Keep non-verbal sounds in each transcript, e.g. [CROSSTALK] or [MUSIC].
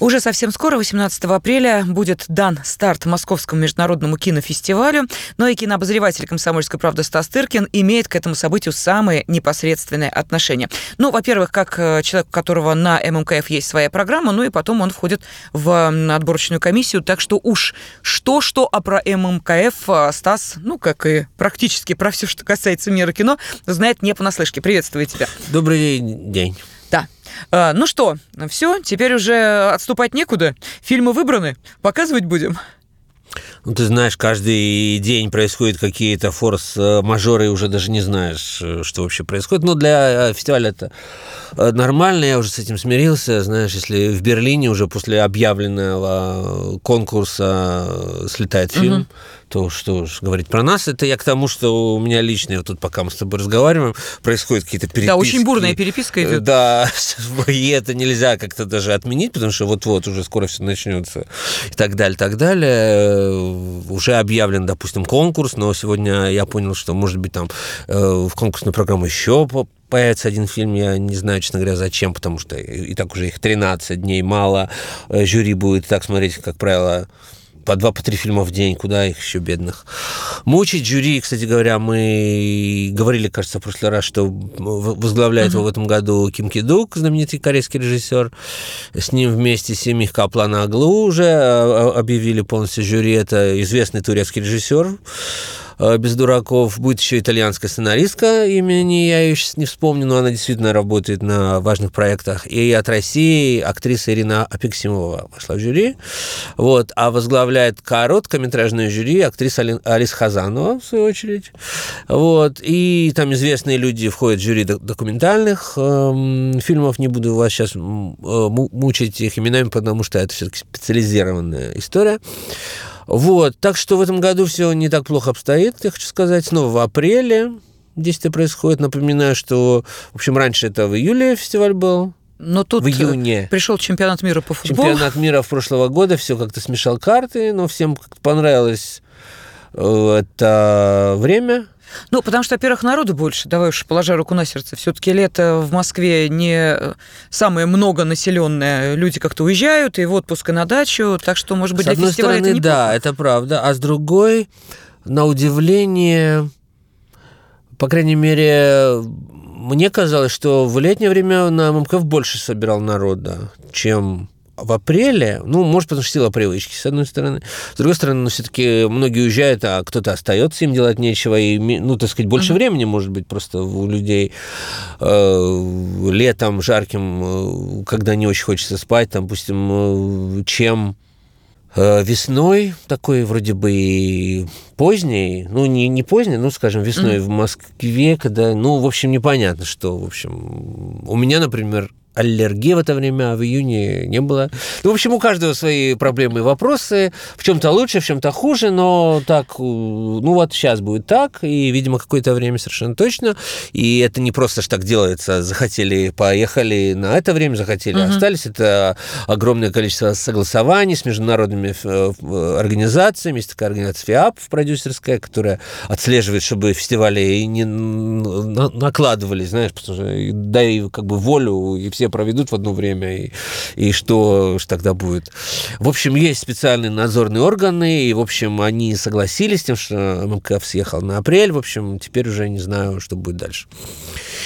Уже совсем скоро, 18 апреля, будет дан старт Московскому международному кинофестивалю, но и кинообозреватель «Комсомольской правды» Стас Тыркин имеет к этому событию самые непосредственные отношения. Ну, во-первых, как э, человек, у которого на ММКФ есть своя программа, ну и потом он входит в отборочную комиссию, так что уж что-что, а про ММКФ э, Стас, ну, как и практически про все, что касается мира кино, знает не понаслышке. Приветствую тебя. Добрый день. Да. А, ну что, все, теперь уже отступать некуда. Фильмы выбраны. Показывать будем. Ну, ты знаешь, каждый день происходят какие-то форс-мажоры, и уже даже не знаешь, э, что вообще происходит. Но для э, фестиваля это э, нормально, я уже с этим смирился. Знаешь, если в Берлине уже после объявленного конкурса слетает фильм, угу то что ж говорить про нас, это я к тому, что у меня лично, вот тут пока мы с тобой разговариваем, происходят какие-то переписки. Да, очень бурная переписка идет. Да, [LAUGHS] и это нельзя как-то даже отменить, потому что вот-вот уже скоро все начнется и так далее, так далее. Уже объявлен, допустим, конкурс, но сегодня я понял, что, может быть, там э, в конкурсную программу еще появится один фильм, я не знаю, честно говоря, зачем, потому что и так уже их 13 дней мало, э, жюри будет так смотреть, как правило, по два, по три фильма в день, куда их еще бедных. Мучить жюри, кстати говоря, мы говорили, кажется, в прошлый раз, что возглавляет uh-huh. его в этом году Ким Ки Дук, знаменитый корейский режиссер. С ним вместе Семих Каплана Аглу уже а, а, объявили полностью жюри. Это известный турецкий режиссер без дураков. Будет еще итальянская сценаристка, имени я ее сейчас не вспомню, но она действительно работает на важных проектах. И от России актриса Ирина Апексимова вошла в жюри. Вот. А возглавляет короткометражное жюри актриса Алис Хазанова, в свою очередь. Вот. И там известные люди входят в жюри документальных эм, фильмов. Не буду вас сейчас э, мучить их именами, потому что это все-таки специализированная история. Вот, так что в этом году все не так плохо обстоит, я хочу сказать. Снова в апреле действие происходит. Напоминаю, что, в общем, раньше это в июле фестиваль был. Но тут в июне. пришел чемпионат мира по футболу. Чемпионат мира в прошлого года, все как-то смешал карты, но всем понравилось э, это время. Ну, потому что, во-первых, народу больше, давай уж положа руку на сердце. Все-таки лето в Москве не самое многонаселенное. Люди как-то уезжают и в отпуск и на дачу, так что, может быть, с для фестиваля стороны, это неплохо. да, это правда. А с другой, на удивление, по крайней мере, мне казалось, что в летнее время на ММКФ больше собирал народа, чем в апреле, ну, может, потому что сила привычки, с одной стороны. С другой стороны, ну, все-таки многие уезжают, а кто-то остается, им делать нечего, и, ну, так сказать, больше mm-hmm. времени, может быть, просто у людей э, летом жарким, э, когда не очень хочется спать, там, допустим, э, чем э, весной, такой вроде бы и поздний, ну, не, не поздний, ну, скажем, весной mm-hmm. в Москве, когда, ну, в общем, непонятно, что, в общем, у меня, например, аллергии в это время, а в июне не было. Ну, в общем, у каждого свои проблемы и вопросы. В чем-то лучше, в чем-то хуже, но так, ну вот сейчас будет так, и, видимо, какое-то время совершенно точно. И это не просто что так делается, захотели, поехали на это время, захотели, угу. остались. Это огромное количество согласований с международными э, организациями. Есть такая организация ФИАП, продюсерская, которая отслеживает, чтобы фестивали не накладывались, знаешь, потому что дай как бы волю и все проведут в одно время, и, и что ж тогда будет. В общем, есть специальные надзорные органы, и, в общем, они согласились с тем, что МКФ съехал на апрель, в общем, теперь уже не знаю, что будет дальше.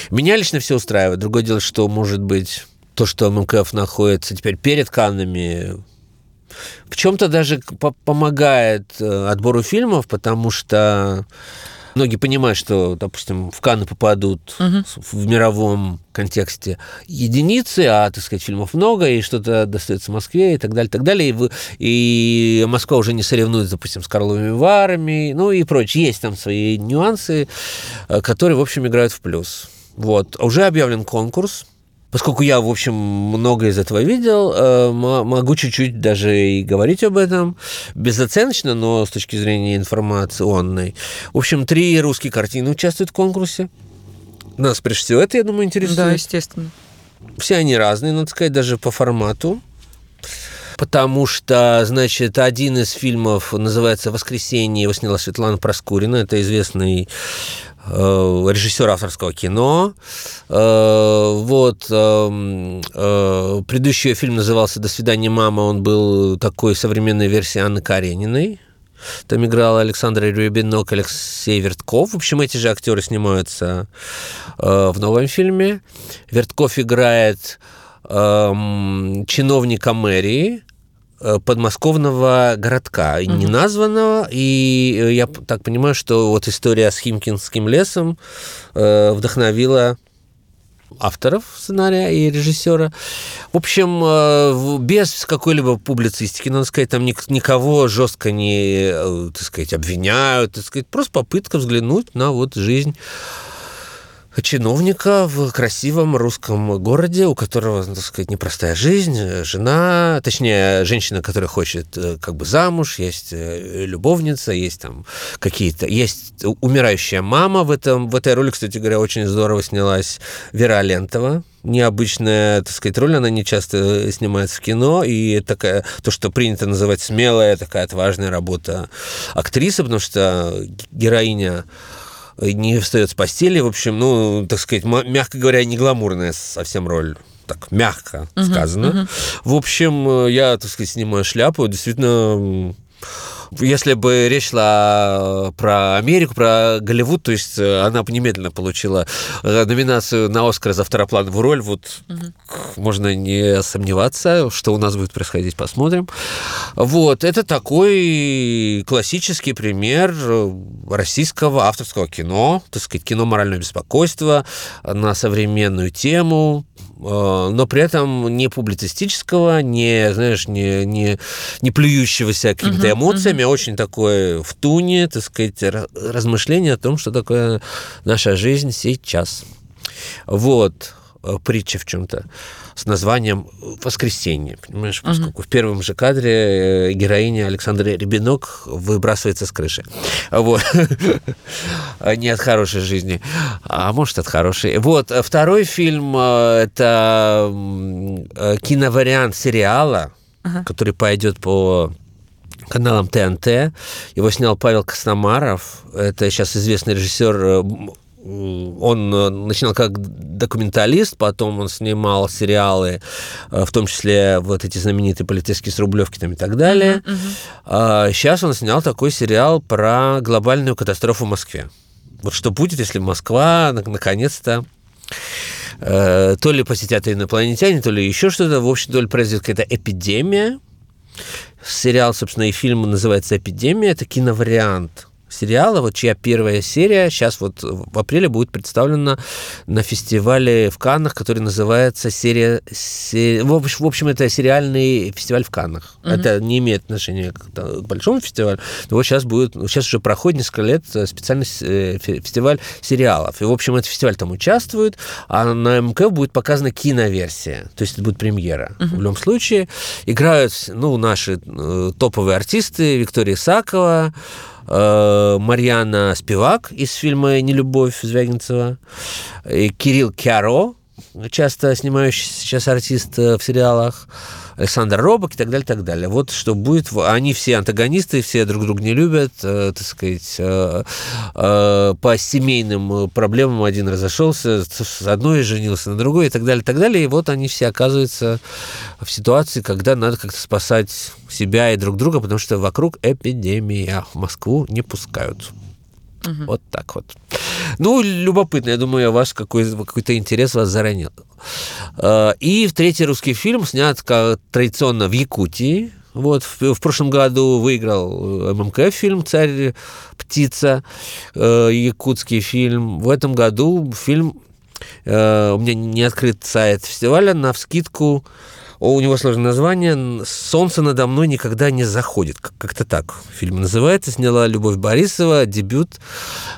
Меня лично все устраивает. Другое дело, что, может быть, то, что МКФ находится теперь перед Каннами, в чем-то даже помогает э, отбору фильмов, потому что Многие понимают, что, допустим, в Канны попадут угу. в мировом контексте единицы, а, так сказать, фильмов много, и что-то достается Москве, и так далее, и так далее. И, вы, и Москва уже не соревнуется, допустим, с Карловыми Варами, ну и прочее. Есть там свои нюансы, э, которые, в общем, играют в плюс. Вот. Уже объявлен конкурс поскольку я, в общем, много из этого видел, э, могу чуть-чуть даже и говорить об этом безоценочно, но с точки зрения информационной. В общем, три русские картины участвуют в конкурсе. Нас, прежде всего, это, я думаю, интересует. Да, естественно. Все они разные, надо сказать, даже по формату. Потому что, значит, один из фильмов называется «Воскресенье», его сняла Светлана Проскурина, это известный режиссер авторского кино. Э, вот. Эм, предыдущий фильм назывался «До свидания, мама». Он был такой современной версией Анны Карениной. Там играл Александр Рябинок, Алексей Вертков. В общем, эти же актеры снимаются в новом фильме. Вертков играет эм, чиновника мэрии, Э, подмосковного городка, угу. неназванного. И э, я так понимаю, что вот история с Химкинским лесом э, вдохновила авторов сценария и режиссера. В общем, э, без какой-либо публицистики, надо сказать, там никого жестко не, так сказать, обвиняют, так сказать, просто попытка взглянуть на вот жизнь чиновника в красивом русском городе, у которого, так сказать, непростая жизнь, жена, точнее, женщина, которая хочет э, как бы замуж, есть э, любовница, есть там какие-то, есть умирающая мама в, этом, в этой роли, кстати говоря, очень здорово снялась Вера Лентова, необычная, так сказать, роль, она не часто снимается в кино, и такая, то, что принято называть смелая, такая отважная работа актрисы, потому что героиня не встает с постели, в общем, ну, так сказать, мягко говоря, не гламурная совсем роль так мягко сказано. Uh-huh, uh-huh. В общем, я, так сказать, снимаю шляпу. Действительно, если бы речь шла про Америку, про Голливуд, то есть э, она бы немедленно получила э, номинацию на Оскар за второплановую роль. Вот угу. можно не сомневаться, что у нас будет происходить, посмотрим. Вот, это такой классический пример российского авторского кино, так сказать, кино морального беспокойства на современную тему, Э, но при этом не публицистического, не, знаешь, не, не, не плюющегося какими-то эмоциями, uh-huh. а очень такое в туне, так сказать, размышление о том, что такое наша жизнь сейчас. Вот, э, притча в чем-то с названием «Воскресенье». Понимаешь, поскольку uh-huh. в первом же кадре э, героиня Александра Ребенок выбрасывается с крыши. Вот. [LAUGHS] Не от хорошей жизни, а может, от хорошей. Вот. Второй фильм э, – это э, киновариант сериала, uh-huh. который пойдет по каналам ТНТ. Его снял Павел Костомаров. Это сейчас известный режиссер он э, начинал как документалист, потом он снимал сериалы, э, в том числе вот эти знаменитые полицейские с Рублевки там и так далее. Uh-huh, Сейчас он снял такой сериал про глобальную катастрофу в Москве. Вот что будет, если Москва наконец-то э, то ли посетят инопланетяне, то ли еще что-то. В общем, то ли произойдет какая-то эпидемия. Сериал, собственно, и фильм называется «Эпидемия». Это киновариант сериала, вот чья первая серия сейчас вот в апреле будет представлена на фестивале в Каннах, который называется серия... серия в, общем, это сериальный фестиваль в Каннах. Угу. Это не имеет отношения к, к большому фестивалю, но вот сейчас будет... Сейчас уже проходит несколько лет специальный э, фестиваль сериалов. И, в общем, этот фестиваль там участвует, а на МК будет показана киноверсия, то есть это будет премьера. Угу. В любом случае играют, ну, наши э, топовые артисты, Виктория Исакова, Э, Марьяна Спивак из фильма «Нелюбовь» Звягинцева, Кирилл Кяро, часто снимающийся сейчас артист э, в сериалах, Александр Робок и так далее, так далее. Вот что будет. Они все антагонисты, все друг друга не любят, э, так сказать, э, э, по семейным проблемам один разошелся, с одной женился на другой и так далее, так далее. И вот они все оказываются в ситуации, когда надо как-то спасать себя и друг друга, потому что вокруг эпидемия. В Москву не пускают. Угу. Вот так вот. Ну, любопытно. Я думаю, ваш какой, какой-то интерес вас заранил. А, и третий русский фильм снят как традиционно в Якутии. Вот, в, в прошлом году выиграл э, ММК фильм «Царь птица», э, якутский фильм. В этом году фильм, э, у меня не открыт сайт фестиваля, на вскидку у него сложное название «Солнце надо мной никогда не заходит». Как-то так фильм называется. Сняла Любовь Борисова, дебют.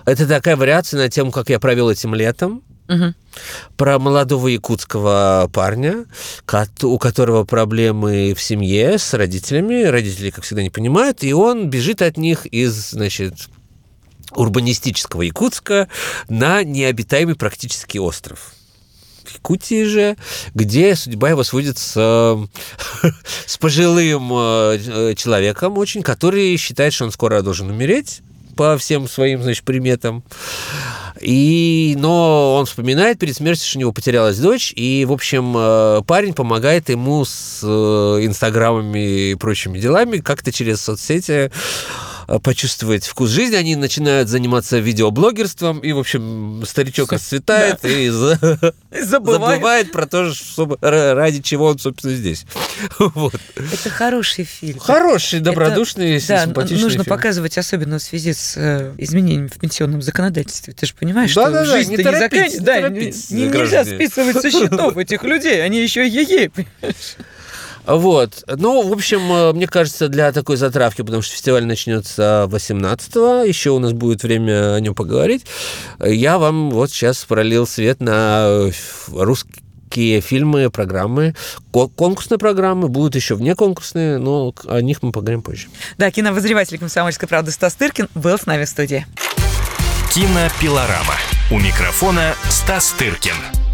Это такая вариация на тему, как я провел этим летом. Угу. Про молодого якутского парня, у которого проблемы в семье с родителями. Родители, как всегда, не понимают, и он бежит от них из, значит, урбанистического Якутска на необитаемый практически остров. Якутии же, где судьба его сводит с, [LAUGHS] с пожилым э, человеком очень, который считает, что он скоро должен умереть по всем своим, значит, приметам. И, но он вспоминает перед смертью, что у него потерялась дочь, и, в общем, э, парень помогает ему с э, инстаграмами и прочими делами, как-то через соцсети Э, почувствовать вкус жизни, они начинают заниматься видеоблогерством, и, в общем, старичок расцветает да. и за... [LAUGHS] забывает. забывает про то, что, ради чего он, собственно, здесь. [LAUGHS] Вот. Это хороший фильм. Хороший, добродушный, Это, да, симпатичный нужно фильм. показывать, особенно в связи с э, изменениями в пенсионном законодательстве. Ты же понимаешь, да, что да, жизнь не, не, закан... да, не, не нельзя списывать со счетов [LAUGHS] этих людей, они еще е-е? Вот. Ну, в общем, э, мне кажется, для такой затравки, потому что фестиваль начнется 18-го, еще у нас будет время о нем поговорить, я вам вот сейчас пролил свет на русские фильмы, программы, конкурсные программы, будут еще вне конкурсные, но о них мы поговорим позже. Да, киновозреватель «Комсомольской правды» Стас Тыркин был с нами в студии. Кинопилорама. У микрофона Стас Тыркин.